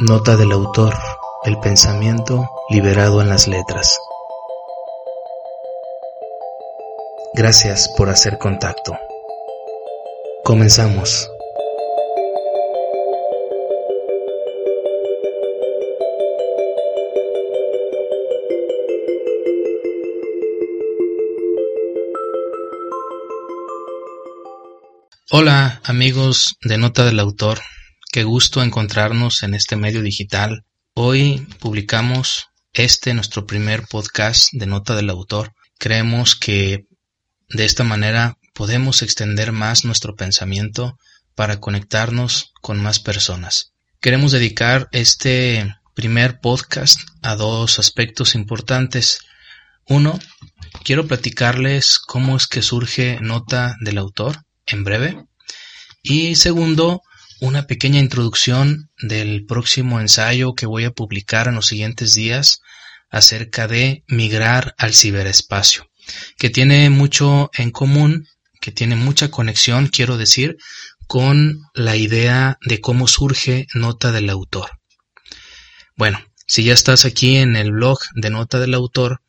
Nota del autor, el pensamiento liberado en las letras. Gracias por hacer contacto. Comenzamos. Hola amigos de Nota del Autor, qué gusto encontrarnos en este medio digital. Hoy publicamos este nuestro primer podcast de Nota del Autor. Creemos que de esta manera podemos extender más nuestro pensamiento para conectarnos con más personas. Queremos dedicar este primer podcast a dos aspectos importantes. Uno, quiero platicarles cómo es que surge Nota del Autor en breve. Y segundo, una pequeña introducción del próximo ensayo que voy a publicar en los siguientes días acerca de migrar al ciberespacio, que tiene mucho en común, que tiene mucha conexión, quiero decir, con la idea de cómo surge Nota del Autor. Bueno, si ya estás aquí en el blog de Nota del Autor,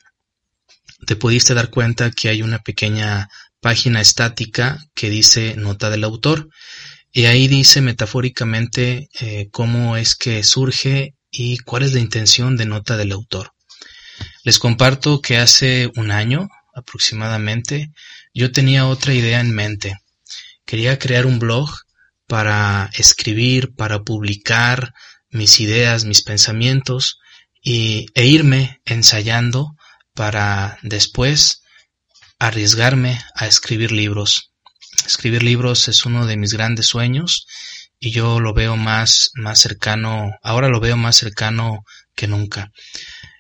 te pudiste dar cuenta que hay una pequeña página estática que dice nota del autor y ahí dice metafóricamente eh, cómo es que surge y cuál es la intención de nota del autor. Les comparto que hace un año aproximadamente yo tenía otra idea en mente. Quería crear un blog para escribir, para publicar mis ideas, mis pensamientos y, e irme ensayando para después arriesgarme a escribir libros. Escribir libros es uno de mis grandes sueños y yo lo veo más, más cercano, ahora lo veo más cercano que nunca.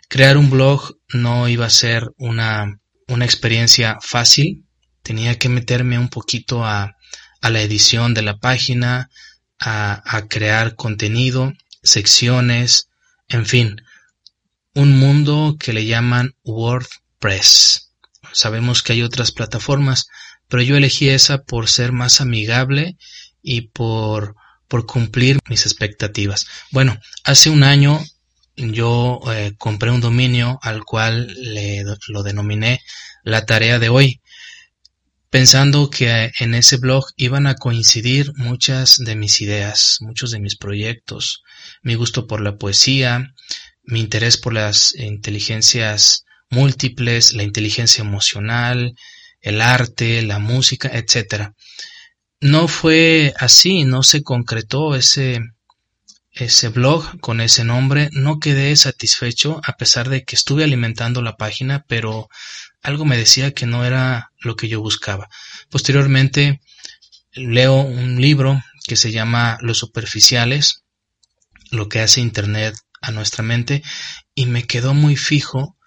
Crear un blog no iba a ser una, una experiencia fácil, tenía que meterme un poquito a, a la edición de la página, a, a crear contenido, secciones, en fin, un mundo que le llaman WordPress. Sabemos que hay otras plataformas, pero yo elegí esa por ser más amigable y por, por cumplir mis expectativas. Bueno, hace un año yo eh, compré un dominio al cual le, lo denominé la tarea de hoy, pensando que en ese blog iban a coincidir muchas de mis ideas, muchos de mis proyectos, mi gusto por la poesía, mi interés por las inteligencias múltiples, la inteligencia emocional, el arte, la música, etc. No fue así, no se concretó ese, ese blog con ese nombre, no quedé satisfecho a pesar de que estuve alimentando la página, pero algo me decía que no era lo que yo buscaba. Posteriormente leo un libro que se llama Los superficiales, lo que hace Internet a nuestra mente, y me quedó muy fijo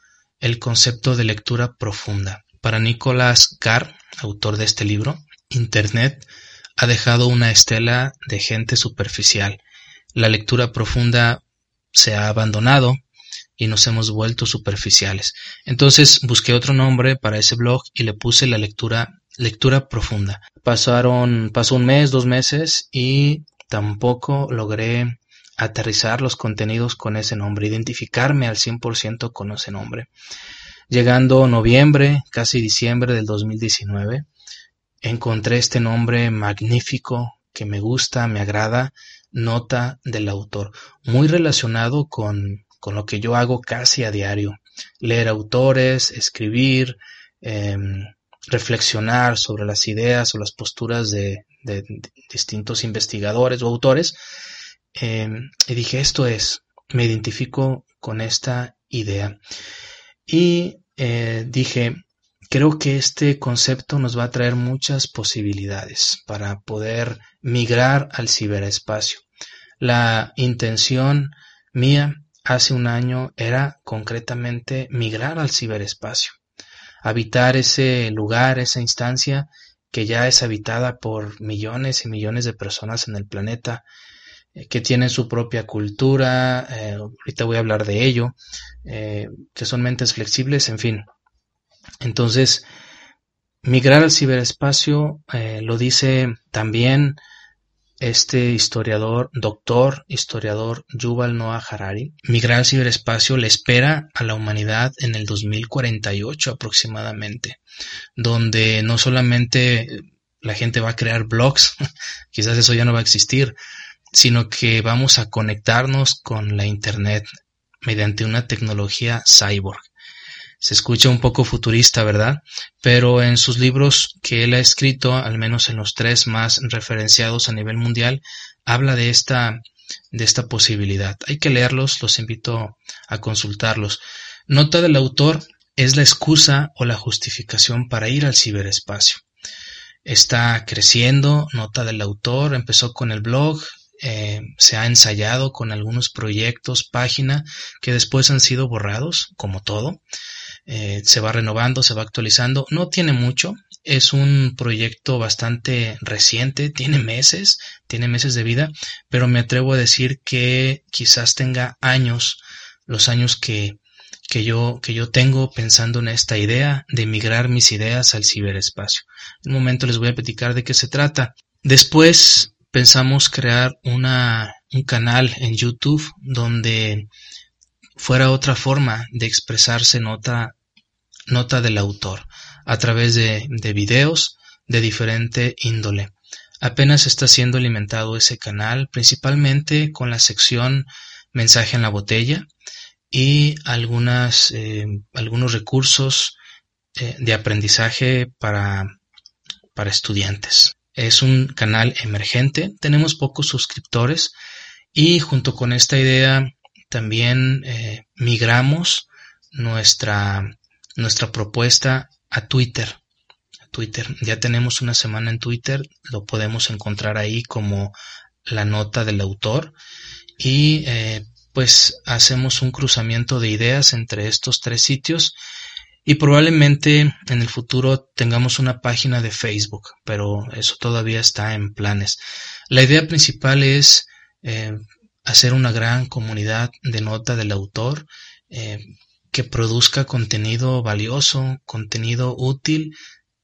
el concepto de lectura profunda. Para Nicolás Carr, autor de este libro, Internet ha dejado una estela de gente superficial. La lectura profunda se ha abandonado y nos hemos vuelto superficiales. Entonces busqué otro nombre para ese blog y le puse la lectura lectura profunda. Pasaron pasó un mes, dos meses y tampoco logré aterrizar los contenidos con ese nombre, identificarme al 100% con ese nombre. Llegando noviembre, casi diciembre del 2019, encontré este nombre magnífico que me gusta, me agrada, nota del autor, muy relacionado con, con lo que yo hago casi a diario. Leer autores, escribir, em, reflexionar sobre las ideas o las posturas de distintos investigadores o autores Em, y dije, esto es, me identifico con esta idea. Y eh, dije, creo que este concepto nos va a traer muchas posibilidades para poder migrar al ciberespacio. La intención mía hace un año era concretamente migrar al ciberespacio, habitar ese lugar, esa instancia que ya es habitada por millones y millones de personas en el planeta, que tienen su propia cultura, eh, ahorita voy a hablar de ello, eh, que son mentes flexibles, en fin. Entonces, migrar al ciberespacio lo dice también este historiador, doctor, historiador Yuval Noah Harari, migrar al ciberespacio le espera a la humanidad en el 2048 aproximadamente, donde no solamente la gente va a crear blogs, quizás eso ya no va a existir, sino que vamos a conectarnos con la Internet mediante una tecnología cyborg. Se escucha un poco futurista, ¿verdad? Pero en sus libros que él ha escrito, al menos en los tres más referenciados a nivel mundial, habla de esta, de esta posibilidad. Hay que leerlos, los invito a consultarlos. Nota del autor es la excusa o la justificación para ir al ciberespacio. Está creciendo, nota del autor, empezó con el blog, eh, se ha ensayado con algunos proyectos, página, que después han sido borrados, como todo. Eh, se va renovando, se va actualizando. No tiene mucho, es un proyecto bastante reciente, tiene meses, tiene meses de vida, pero me atrevo a decir que quizás tenga años, los años que, que yo, que yo tengo pensando en esta idea de migrar mis ideas al ciberespacio. En un momento les voy a platicar de qué se trata. Después pensamos crear una, un canal en YouTube donde fuera otra forma de expresarse nota, nota del autor, a través de, de videos de diferente índole. Apenas está siendo alimentado ese canal, principalmente con la sección mensaje en la botella y algunas, eh, algunos recursos eh, de aprendizaje para, para estudiantes. Es un canal emergente, tenemos pocos suscriptores y junto con esta idea también eh, migramos nuestra, nuestra propuesta a Twitter. Twitter. Ya tenemos una semana en Twitter, lo podemos encontrar ahí como la nota del autor y eh, pues hacemos un cruzamiento de ideas entre estos tres sitios y probablemente en el futuro tengamos una página de Facebook, pero eso todavía está en planes. La idea principal es eh, hacer una gran comunidad de nota del autor eh, que produzca contenido valioso, contenido útil,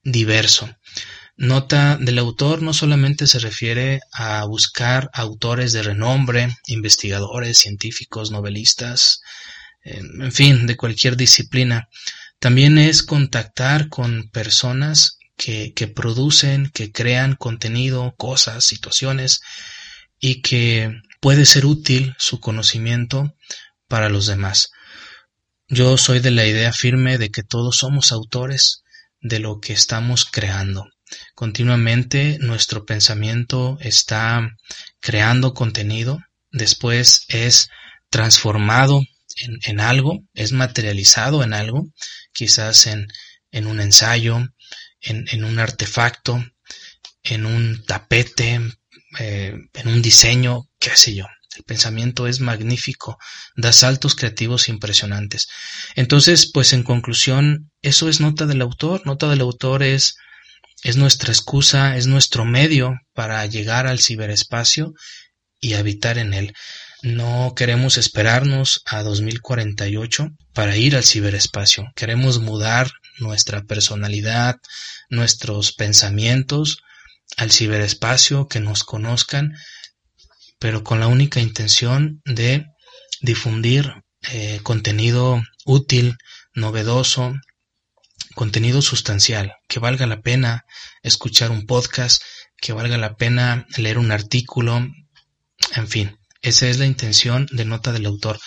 diverso. Nota del autor no solamente se refiere a buscar autores de renombre, investigadores, científicos, novelistas, en fin, de cualquier disciplina. También es contactar con personas que, que producen, que crean contenido, cosas, situaciones y que puede ser útil su conocimiento para los demás. Yo soy de la idea firme de que todos somos autores de lo que estamos creando. Continuamente nuestro pensamiento está creando contenido, después es transformado en, algo, es materializado en algo, quizás en, en un ensayo, en, en, un artefacto, en un tapete, eh, en un diseño, qué sé yo. El pensamiento es magnífico, da saltos creativos impresionantes. Entonces, pues en conclusión, eso es nota del autor. Nota del autor es, es nuestra excusa, es nuestro medio para llegar al ciberespacio y habitar en él. No queremos esperarnos a 2048 para ir al ciberespacio. Queremos mudar nuestra personalidad, nuestros pensamientos al ciberespacio, que nos conozcan, pero con la única intención de difundir eh, contenido útil, novedoso, contenido sustancial, que valga la pena escuchar un podcast, que valga la pena leer un artículo, en fin, esa es la intención de nota del autor.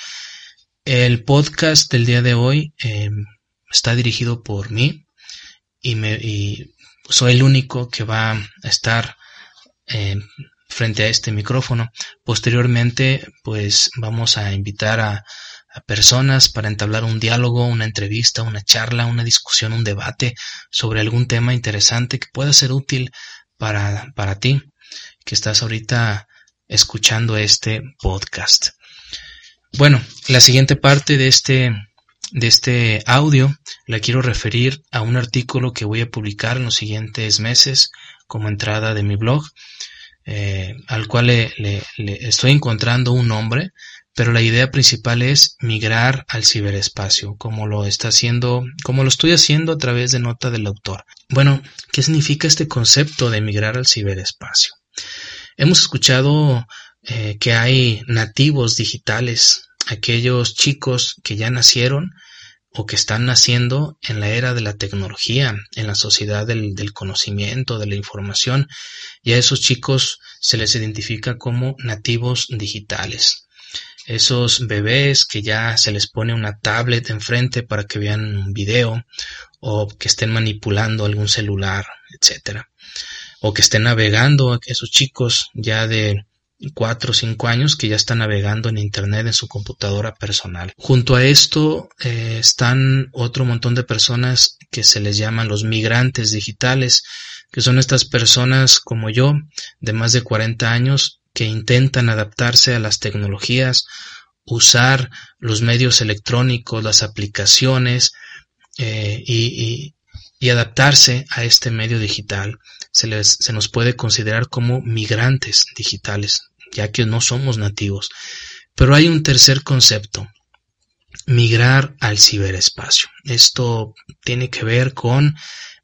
El podcast del día de hoy em, está dirigido por mí y, me, y soy el único que va a estar em, frente a este micrófono. Posteriormente, pues vamos a invitar a, personas para entablar un diálogo, una entrevista, una charla, una discusión, un debate sobre algún tema interesante que pueda ser útil para, para ti, que estás ahorita escuchando este podcast. Bueno, la siguiente parte de este, de este audio la quiero referir a un artículo que voy a publicar en los siguientes meses como entrada de mi blog eh, al cual le, estoy encontrando un nombre, pero la idea principal es migrar al ciberespacio, como lo está haciendo, como lo estoy haciendo a través de nota del autor. Bueno, ¿qué significa este concepto de migrar al ciberespacio? Hemos escuchado eh, que hay nativos digitales, aquellos chicos que ya nacieron o que están naciendo en la era de la tecnología, en la sociedad del, del, conocimiento, de la información, y a esos chicos se les identifica como nativos digitales. Esos bebés que ya se les pone una tablet enfrente para que vean un video o que estén manipulando algún celular, etcétera, o que estén navegando, esos chicos ya de cuatro o cinco años que ya están navegando en Internet en su computadora personal. Junto a esto eh, están otro montón de personas que se les llaman los migrantes digitales, que son estas personas como yo, de más de 40 años, que intentan adaptarse a las tecnologías, usar los medios electrónicos, las aplicaciones eh, y, y, adaptarse a este medio digital. Se, les, se nos puede considerar como migrantes digitales, ya que no somos nativos. Pero hay un tercer concepto, migrar al ciberespacio. Esto tiene que ver con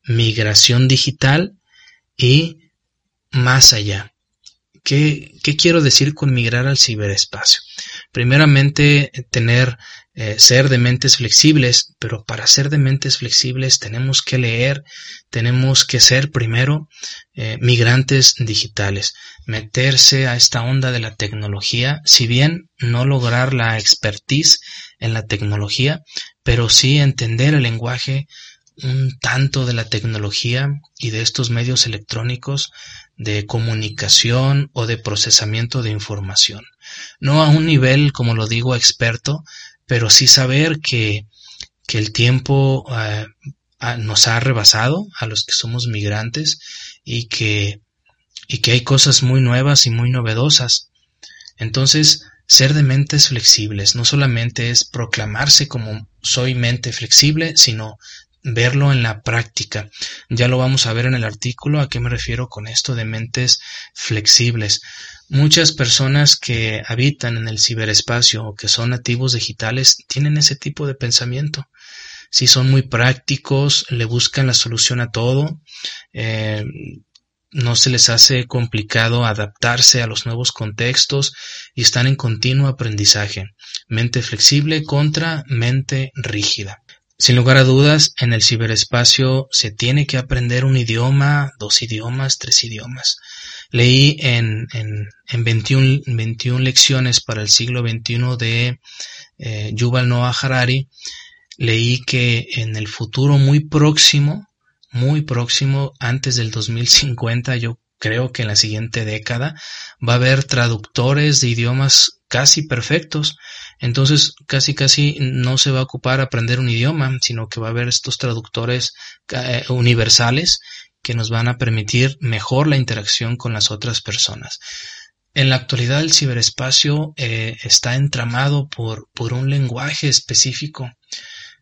migración digital y más allá. ¿Qué, ¿Qué, quiero decir con migrar al ciberespacio? Primeramente, tener, eh, ser de mentes flexibles, pero para ser de mentes flexibles tenemos que leer, tenemos que ser primero eh, migrantes digitales, meterse a esta onda de la tecnología, si bien no lograr la expertise en la tecnología, pero sí entender el lenguaje un tanto de la tecnología y de estos medios electrónicos de comunicación o de procesamiento de información. No a un nivel, como lo digo, experto, pero sí saber que, que el tiempo eh, nos ha rebasado a los que somos migrantes y que, y que hay cosas muy nuevas y muy novedosas. Entonces, ser de mentes flexibles no solamente es proclamarse como soy mente flexible, sino verlo en la práctica. Ya lo vamos a ver en el artículo a qué me refiero con esto de mentes flexibles. Muchas personas que habitan en el ciberespacio o que son nativos digitales tienen ese tipo de pensamiento. Si son muy prácticos, le buscan la solución a todo, eh, no se les hace complicado adaptarse a los nuevos contextos y están en continuo aprendizaje. Mente flexible contra mente rígida. Sin lugar a dudas, en el ciberespacio se tiene que aprender un idioma, dos idiomas, tres idiomas. Leí en, en, en 21, 21 lecciones para el siglo XXI de eh, Yuval Noah Harari, leí que en el futuro muy próximo, muy próximo, antes del 2050, yo creo que en la siguiente década, va a haber traductores de idiomas casi perfectos entonces, casi casi no se va a ocupar aprender un idioma, sino que va a haber estos traductores eh, universales que nos van a permitir mejor la interacción con las otras personas. En la actualidad el ciberespacio eh, está entramado por, por, un lenguaje específico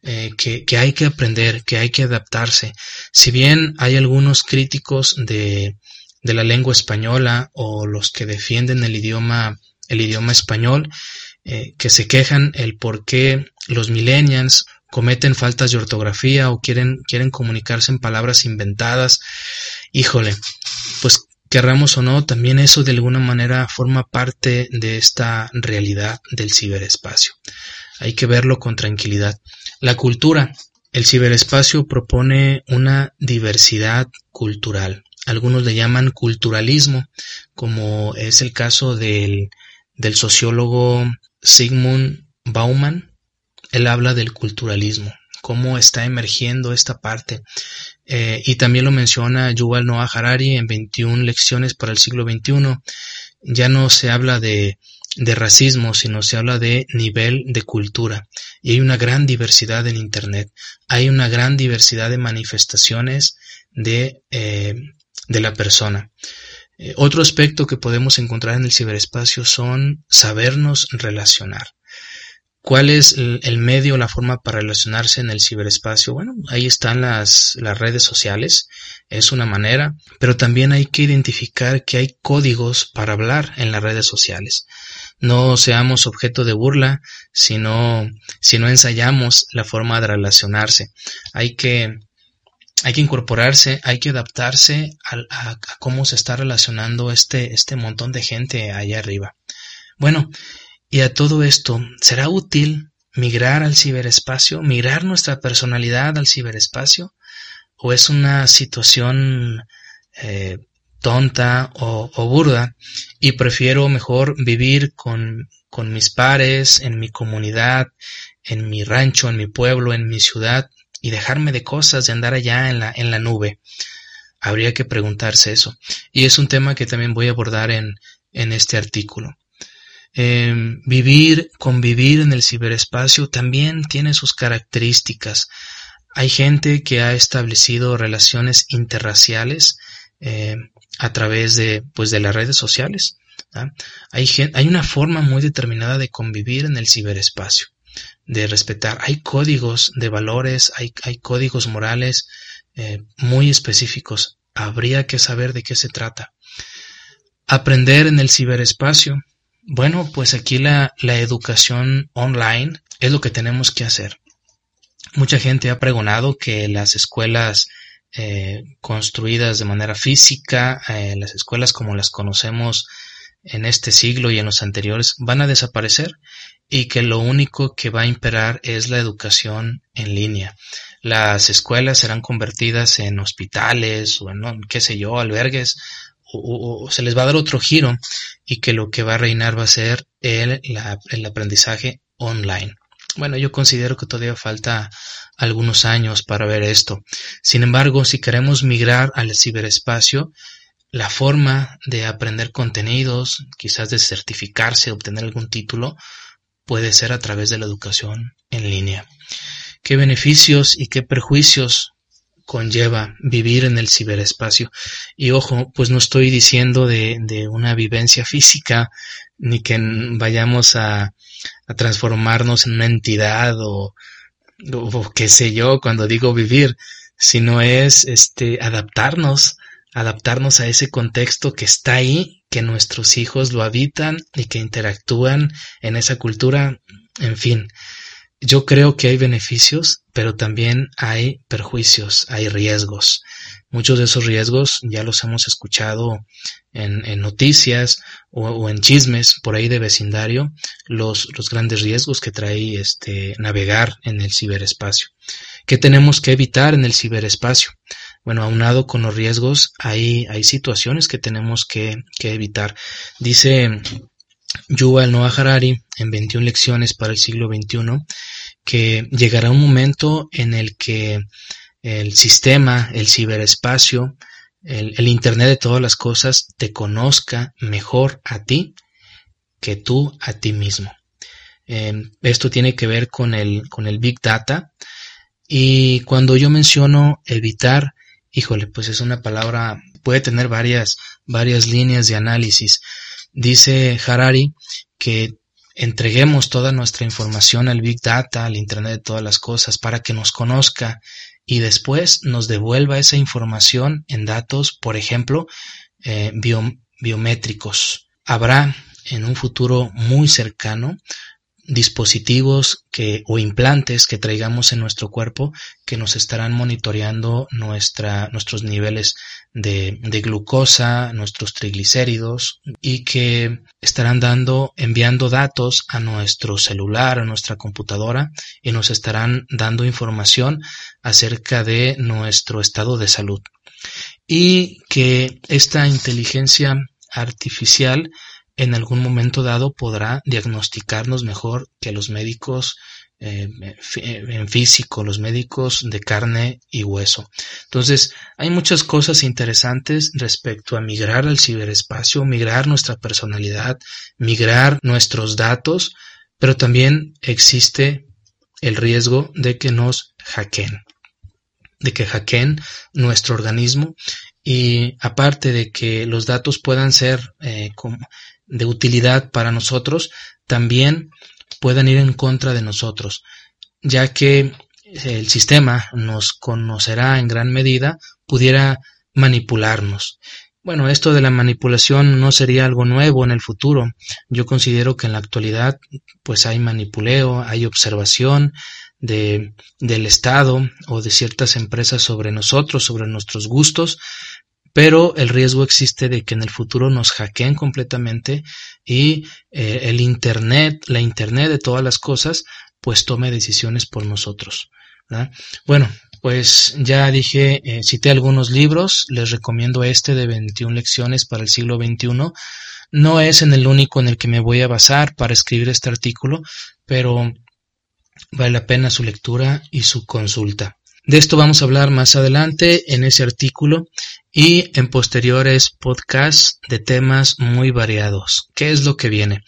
eh, que, que, hay que aprender, que hay que adaptarse. Si bien hay algunos críticos de, de la lengua española o los que defienden el idioma, el idioma español, eh, que se quejan el por qué los millennials cometen faltas de ortografía o quieren, quieren comunicarse en palabras inventadas. Híjole, pues querramos o no, también eso de alguna manera forma parte de esta realidad del ciberespacio. Hay que verlo con tranquilidad. La cultura. El ciberespacio propone una diversidad cultural. Algunos le llaman culturalismo, como es el caso del, del sociólogo Sigmund Bauman, él habla del culturalismo, cómo está emergiendo esta parte. Eh, y también lo menciona Yuval Noah Harari en 21 lecciones para el siglo XXI. Ya no se habla de, de racismo, sino se habla de nivel de cultura. Y hay una gran diversidad en Internet. Hay una gran diversidad de manifestaciones de, eh, de la persona. Eh, otro aspecto que podemos encontrar en el ciberespacio son sabernos relacionar. ¿Cuál es el medio, la forma para relacionarse en el ciberespacio? Bueno, ahí están las, las redes sociales, es una manera, pero también hay que identificar que hay códigos para hablar en las redes sociales. No seamos objeto de burla, sino, si no ensayamos la forma de relacionarse. Hay que hay que incorporarse, hay que adaptarse a, cómo se está relacionando este, este montón de gente allá arriba. Bueno, y a todo esto, ¿será útil migrar al ciberespacio, migrar nuestra personalidad al ciberespacio? ¿O es una situación eh, tonta o, o, burda y prefiero mejor vivir con, con mis pares, en mi comunidad, en mi rancho, en mi pueblo, en mi ciudad y dejarme de cosas, de andar allá en la, en la nube? Habría que preguntarse eso. Y es un tema que también voy a abordar en, en este artículo. Eh, vivir, convivir en el ciberespacio también tiene sus características. Hay gente que ha establecido relaciones interraciales eh, a través de, pues, de las redes sociales. Hay, hay una forma muy determinada de convivir en el ciberespacio, de respetar. Hay códigos de valores, hay, hay códigos morales eh, muy específicos. Habría que saber de qué se trata. Aprender en el ciberespacio bueno, pues aquí la, la educación online es lo que tenemos que hacer. Mucha gente ha pregonado que las escuelas eh, construidas de manera física, eh, las escuelas como las conocemos en este siglo y en los anteriores, van a desaparecer y que lo único que va a imperar es la educación en línea. Las escuelas serán convertidas en hospitales o en, qué sé yo, albergues o, se les va a dar otro giro y que lo que va a reinar va a ser el, el aprendizaje online. Bueno, yo considero que todavía falta algunos años para ver esto. Sin embargo, si queremos migrar al ciberespacio, la forma de aprender contenidos, quizás de certificarse, obtener algún título, puede ser a través de la educación en línea. ¿Qué beneficios y qué perjuicios conlleva vivir en el ciberespacio. Y ojo, pues no estoy diciendo de, de una vivencia física, ni que vayamos a, a transformarnos en una entidad o, o, qué sé yo cuando digo vivir, sino es este adaptarnos, adaptarnos a ese contexto que está ahí, que nuestros hijos lo habitan y que interactúan en esa cultura, en fin. Yo creo que hay beneficios, pero también hay perjuicios, hay riesgos. Muchos de esos riesgos ya los hemos escuchado en, noticias o, o, en chismes por ahí de vecindario, los, los grandes riesgos que trae este navegar en el ciberespacio. ¿Qué tenemos que evitar en el ciberespacio? Bueno, aunado con los riesgos, hay, hay situaciones que tenemos que, que evitar. Dice Yuval Noah Harari en 21 lecciones para el siglo XXI que llegará un momento en el que el sistema, el ciberespacio, el, el, Internet de todas las cosas te conozca mejor a ti que tú a ti mismo. Eh, esto tiene que ver con el, con el Big Data y cuando yo menciono evitar, híjole, pues es una palabra, puede tener varias, varias líneas de análisis. Dice Harari que entreguemos toda nuestra información al Big Data, al Internet de todas las cosas, para que nos conozca y después nos devuelva esa información en datos, por ejemplo, eh, biométricos. Habrá en un futuro muy cercano dispositivos que o implantes que traigamos en nuestro cuerpo que nos estarán monitoreando nuestra, nuestros niveles de, de, glucosa, nuestros triglicéridos y que estarán dando, enviando datos a nuestro celular, a nuestra computadora y nos estarán dando información acerca de nuestro estado de salud. Y que esta inteligencia artificial en algún momento dado podrá diagnosticarnos mejor que los médicos eh, en físico, los médicos de carne y hueso. Entonces, hay muchas cosas interesantes respecto a migrar al ciberespacio, migrar nuestra personalidad, migrar nuestros datos, pero también existe el riesgo de que nos hackeen, de que hackeen nuestro organismo y aparte de que los datos puedan ser eh, como, de utilidad para nosotros también puedan ir en contra de nosotros, ya que el sistema nos conocerá en gran medida, pudiera manipularnos. Bueno, esto de la manipulación no sería algo nuevo en el futuro. Yo considero que en la actualidad pues hay manipuleo, hay observación, de, del Estado o de ciertas empresas sobre nosotros, sobre nuestros gustos, pero el riesgo existe de que en el futuro nos hackeen completamente y eh, el Internet, la Internet de todas las cosas, pues tome decisiones por nosotros. Bueno, pues ya dije, eh, cité algunos libros, les recomiendo este de 21 lecciones para el siglo XXI. No es en el único en el que me voy a basar para escribir este artículo, pero vale la pena su lectura y su consulta. De esto vamos a hablar más adelante en ese artículo y en posteriores podcasts de temas muy variados. ¿Qué es lo que viene?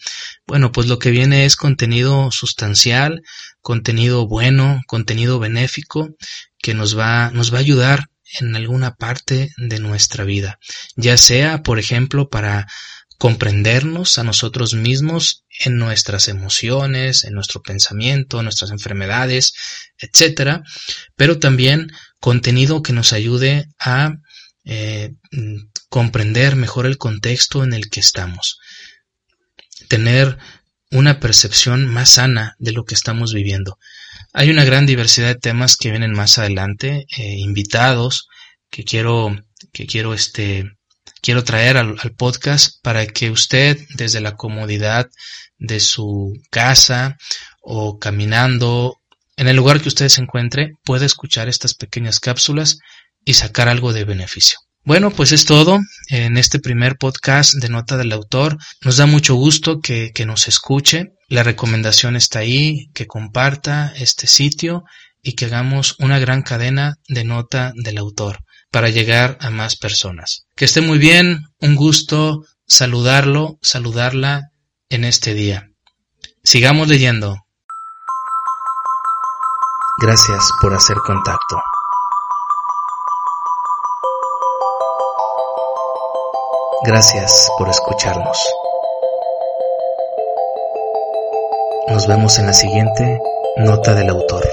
Bueno, pues lo que viene es contenido sustancial, contenido bueno, contenido benéfico que nos va, nos va a ayudar en alguna parte de nuestra vida, ya sea, por ejemplo, para comprendernos a nosotros mismos en nuestras emociones, en nuestro pensamiento, nuestras enfermedades, etcétera, pero también contenido que nos ayude a eh, comprender mejor el contexto en el que estamos, tener una percepción más sana de lo que estamos viviendo. Hay una gran diversidad de temas que vienen más adelante, eh, invitados que quiero que quiero este quiero traer al, podcast para que usted desde la comodidad de su casa o caminando en el lugar que usted se encuentre pueda escuchar estas pequeñas cápsulas y sacar algo de beneficio. Bueno, pues es todo en este primer podcast de Nota del Autor. Nos da mucho gusto que, nos escuche. La recomendación está ahí, que comparta este sitio y que hagamos una gran cadena de Nota del Autor para llegar a más personas. Que esté muy bien, un gusto saludarlo, saludarla en este día. Sigamos leyendo. Gracias por hacer contacto. Gracias por escucharnos. Nos vemos en la siguiente nota del autor.